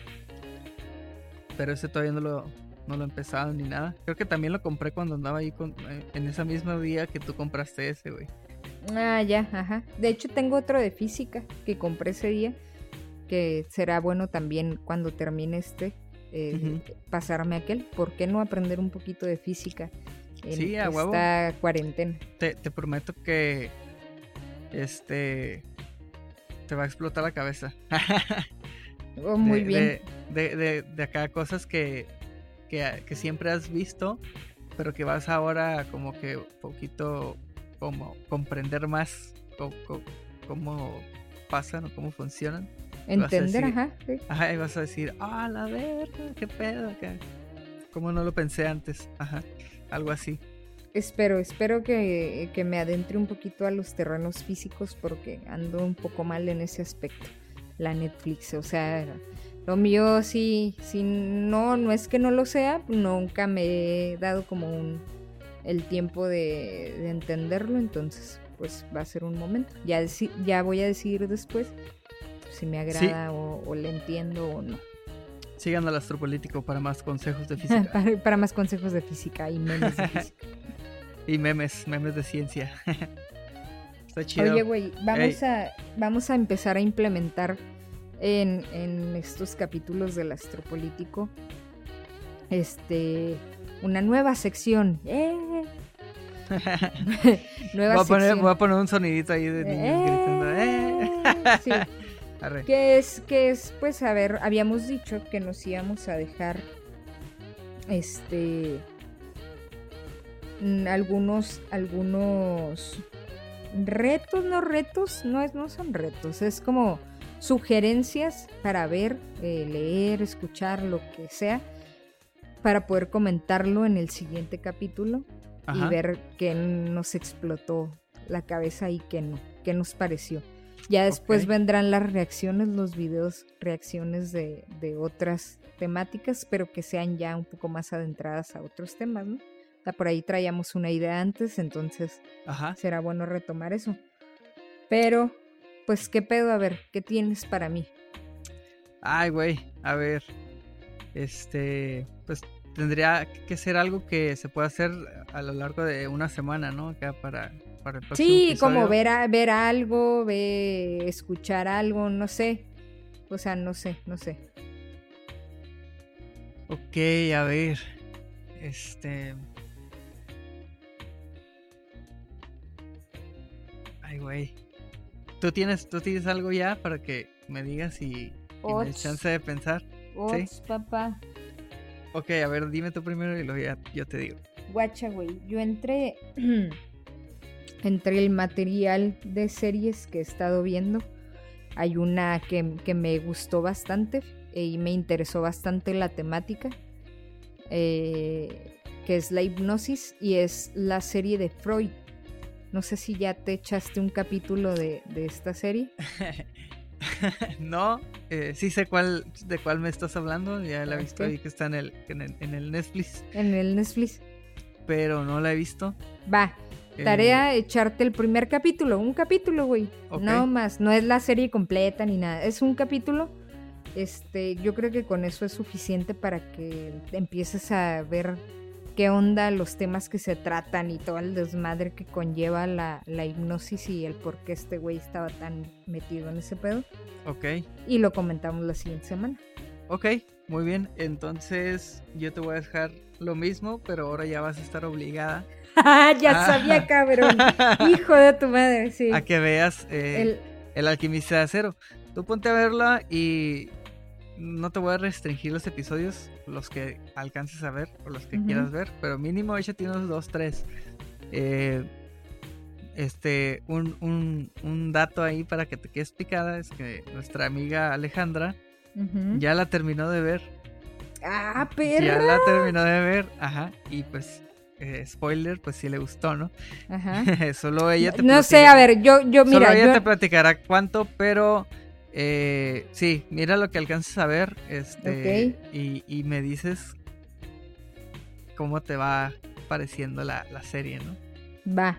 Pero ese todavía no lo, no lo he empezado ni nada. Creo que también lo compré cuando andaba ahí con, eh, en ese mismo día que tú compraste ese, güey. Ah, ya, ajá. De hecho, tengo otro de física que compré ese día que será bueno también cuando termine este eh, pasarme aquel. ¿Por qué no aprender un poquito de física en esta cuarentena? Te, prometo que este te va a explotar la cabeza. oh, muy bien. De, de, acá cosas que, que, siempre has visto, pero que vas ahora como que poquito como comprender más cómo, cómo pasan o cómo funcionan. Entender, ajá. Ajá, y vas a decir, ah, la verga, qué pedo, ¿Cómo como no lo pensé antes, ajá, algo así. Espero, espero que, que, me adentre un poquito a los terrenos físicos porque ando un poco mal en ese aspecto. La Netflix, o sea, lo mío sí, sí, no, no es que no lo sea, nunca me he dado como un, el tiempo de, de entenderlo, entonces pues va a ser un momento. Ya, ya voy a decidir después si me agrada o, le entiendo o no. Sigan al astropolítico para más consejos de física. para, más consejos de física y memes de física. y memes, memes de ciencia. Está chido. Oye, güey, vamos, a, vamos a empezar a implementar en, estos capítulos del astropolítico este una nueva sección. ¡Eh! nueva voy, a poner, voy a poner un sonidito ahí de niños gritando. ¡Eh! Sí. Que es, que es, pues, a ver, habíamos dicho que nos íbamos a dejar este mm, algunos algunos retos no retos no es no son retos es como sugerencias para ver eh, leer escuchar lo que sea para poder comentarlo en el siguiente capítulo y ver qué nos explotó la cabeza y qué no qué nos pareció ya después vendrán las reacciones, los videos, reacciones de, otras temáticas, pero que sean ya un poco más adentradas a otros temas, ¿no? por ahí traíamos una idea antes, entonces será bueno retomar eso. Pero, pues, ¿qué pedo? A ver, ¿qué tienes para mí? Ay, güey, a ver. Este, pues tendría que ser algo que se pueda hacer a lo largo de una semana, ¿no? Acá para Sí, como ver, ver algo, ver, escuchar algo, no sé. O sea, no sé, no sé. Ok, a ver. Este. Ay, güey. ¿Tú tienes, ¿Tú tienes algo ya para que me digas y, me des chance de pensar? ¿Sí? papá. Ok, a ver, dime tú primero y luego ya yo te digo. Guacha, güey. Yo entré. entre el material de series que he estado viendo, hay una que, me gustó bastante y me interesó bastante la temática, eh, que es la hipnosis y es la serie de Freud. No sé si ya te echaste un capítulo de, esta serie. no, eh, sí sé cuál, de cuál me estás hablando, ya la he visto ahí que está en el, en el, en el Netflix. En el Netflix. Pero no la he visto. Va, Tarea, echarte el primer capítulo, un capítulo, güey. No más, no es la serie completa ni nada, es un capítulo. Este, yo creo que con eso es suficiente para que empieces a ver qué onda los temas que se tratan y todo el desmadre que conlleva la, la hipnosis y el por qué este güey estaba tan metido en ese pedo. Ok, Y lo comentamos la siguiente semana. ok, muy bien. Entonces yo te voy a dejar lo mismo, pero ahora ya vas a estar obligada ya Ah. sabía, cabrón. Hijo de tu madre, sí. a que veas eh, El- El alquimista de acero. Tú ponte a verla y no te voy a restringir los episodios, los que alcances a ver o los que quieras ver, pero mínimo échate unos dos, tres. Eh, este, un, un, un dato ahí para que te quedes picada es que nuestra amiga Alejandra ya la terminó de ver. Ah, Ya perra. la terminó de ver, ajá, y pues, eh, spoiler, pues sí le gustó, ¿no? Ajá. Solo ella te No sé, a ver, yo, yo, Solo mira, ella yo... te platicará cuánto, pero eh, sí, mira lo que alcanzas a ver, este, y, y me dices cómo te va pareciendo la, la serie, ¿no? Va,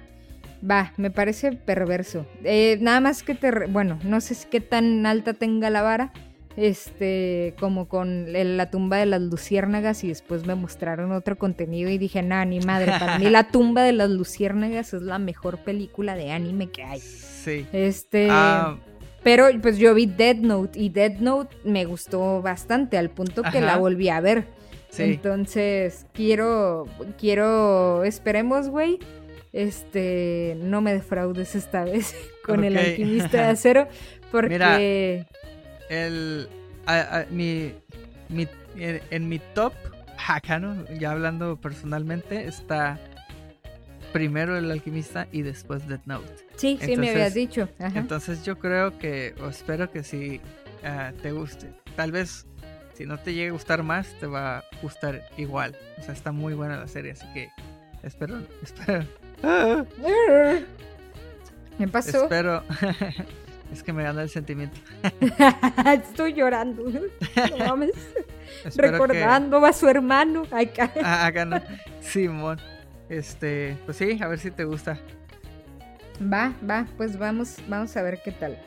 va, me parece perverso. Eh, nada más que te... Bueno, no sé si qué tan alta tenga la vara, este, como con el- la tumba de las luciérnagas y después me mostraron otro contenido y dije, nah, ni madre, para mí la tumba de las luciérnagas es la mejor película de anime que hay. Sí. Este... Ah, Pero pues yo vi Dead Note y Dead Note me gustó bastante al punto que Ajá. la volví a ver. sí. Entonces, quiero, quiero, esperemos, güey. Este, no me defraudes esta vez con el alquimista de acero, porque El, a- a- mi, mi- en, en mi top, acá, ¿no? Ya hablando personalmente, está primero el alquimista y después Death Note. sí, sí me habías dicho. Ajá. Entonces yo creo que, o espero que sí ah, te guste. Tal vez si no te llegue a gustar más, te va a gustar igual. O sea, está muy buena la serie, así que espero, espero, ah, ¿Me pasó? espero. es que me gana el sentimiento. Estoy llorando. No mames. Espero que- Recordando a su hermano. Ay, Ah, acá no. Simón. Este, pues sí, a ver si te gusta. Va, va, pues vamos, vamos a ver qué tal.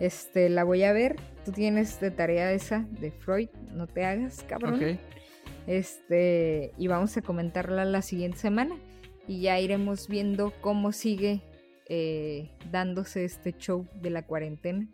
Este, la voy a ver. Tú tienes de tarea esa de Freud, no te hagas, cabrón. Este, y vamos a comentarla la siguiente semana. Y ya iremos viendo cómo sigue eh, dándose este show de la cuarentena.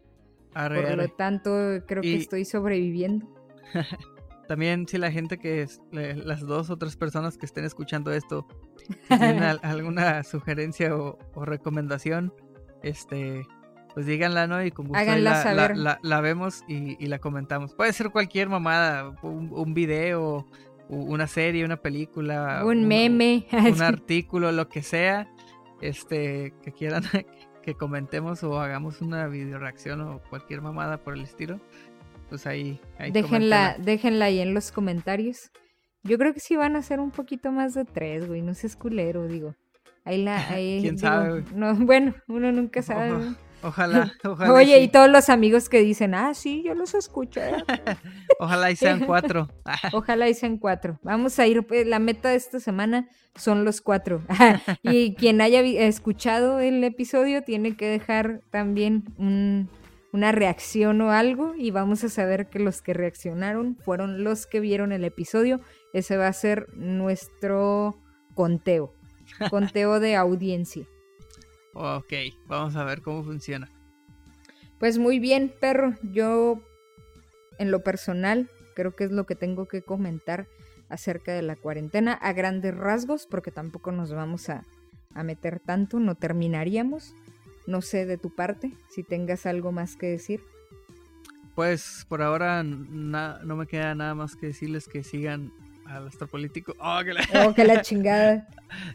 Arre, Por lo tanto, creo que estoy sobreviviendo. También si la gente que es, las dos o tres personas que estén escuchando esto si tienen al- alguna sugerencia o, o recomendación, este, pues díganla, ¿no? Y con gusto la, la- saber. la- la vemos y, y la comentamos. Puede ser cualquier mamada, un, un video, una serie, una película, Un meme. un artículo, lo que sea, este, que quieran que comentemos o hagamos una video reacción o cualquier mamada por el estilo. Pues ahí, ahí déjenla, déjenla ahí en los comentarios. Yo creo que sí van a ser un poquito más de tres, güey. No seas culero, digo. Ahí la, ahí, ¿Quién digo, sabe, güey? No, bueno, uno nunca sabe. Ojalá, ojalá. Oye, sí. y todos los amigos que dicen, ah, sí, yo los escuché. Ojalá y sean cuatro. Ojalá y sean cuatro. Vamos a ir, pues, la meta de esta semana son los cuatro. y quien haya escuchado el episodio tiene que dejar también un- una reacción o algo y vamos a saber que los que reaccionaron fueron los que vieron el episodio. Ese va a ser nuestro conteo. Conteo de audiencia. ok, vamos a ver cómo funciona. Pues muy bien, perro. Yo, en lo personal, creo que es lo que tengo que comentar acerca de la cuarentena a grandes rasgos, porque tampoco nos vamos a, a meter tanto, no terminaríamos. No sé de tu parte, si tengas algo más que decir. Pues por ahora no me queda nada más que decirles que sigan al astropolítico. Oh, que la- Oh, que la chingada.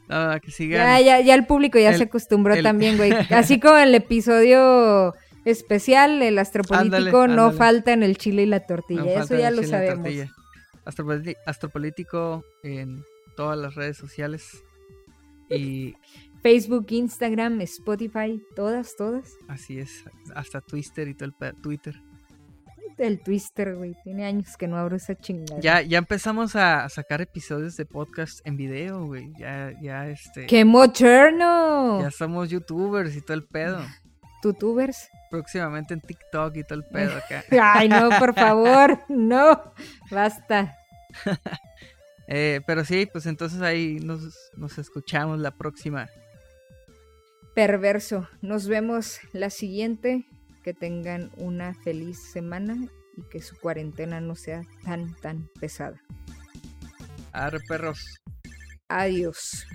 no, que Ya, sigan. ya, ya el público ya El- se acostumbró el- también, güey. Así como el episodio especial, el astropolítico Ándale, no falta en el chile y la tortilla. No Eso ya lo sabemos. Astropolítico en todas las redes sociales. Y Facebook, Instagram, Spotify, todas, todas. así es, hasta Twitter y todo el Twitter. El Twister, güey. Tiene años que no abro esa chingada. Ya, ya empezamos a sacar episodios de podcast en video, güey. Ya, ya, este. ¡Qué moderno! Ya somos youtubers y todo el pedo. ¿Tutubers? Próximamente en TikTok y todo el pedo acá. Ay, no, por favor. No. Basta. Eh, pero sí, pues entonces ahí nos, nos escuchamos la próxima. Perverso. Nos vemos la siguiente. Que tengan una feliz semana y que su cuarentena no sea tan, tan pesada. Arre perros. Adiós.